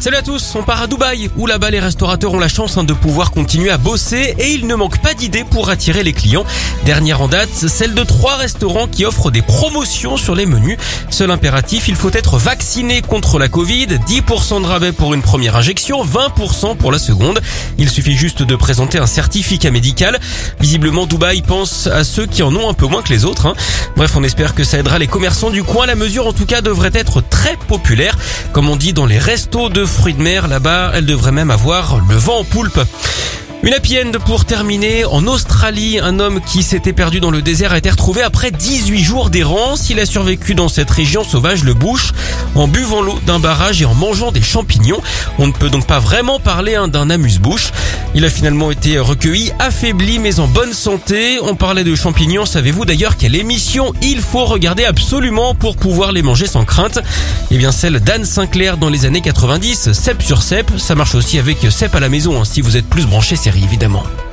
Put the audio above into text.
Salut à tous, on part à Dubaï où là-bas les restaurateurs ont la chance hein, de pouvoir continuer à bosser et il ne manque pas d'idées pour attirer les clients. Dernière en date, celle de trois restaurants qui offrent des promotions sur les menus. Seul impératif, il faut être vacciné contre la Covid, 10% de rabais pour une première injection, 20% pour la seconde. Il suffit juste de présenter un certificat médical. Visiblement, Dubaï pense à ceux qui en ont un peu moins que les autres. hein. Bref, on espère que ça aidera les commerçants du coin. La mesure en tout cas devrait être très populaire. Comme on dit dans les restos de fruits de mer, là-bas, elle devrait même avoir le vent en poulpe. Une happy pour terminer. En Australie, un homme qui s'était perdu dans le désert a été retrouvé après 18 jours d'errance. Il a survécu dans cette région sauvage, le bush, en buvant l'eau d'un barrage et en mangeant des champignons. On ne peut donc pas vraiment parler hein, d'un amuse-bouche. Il a finalement été recueilli, affaibli mais en bonne santé. On parlait de champignons. Savez-vous d'ailleurs quelle émission il faut regarder absolument pour pouvoir les manger sans crainte? Eh bien celle d'Anne Sinclair dans les années 90, Cep sur Cep. Ça marche aussi avec Cep à la maison hein, si vous êtes plus branché évidemment.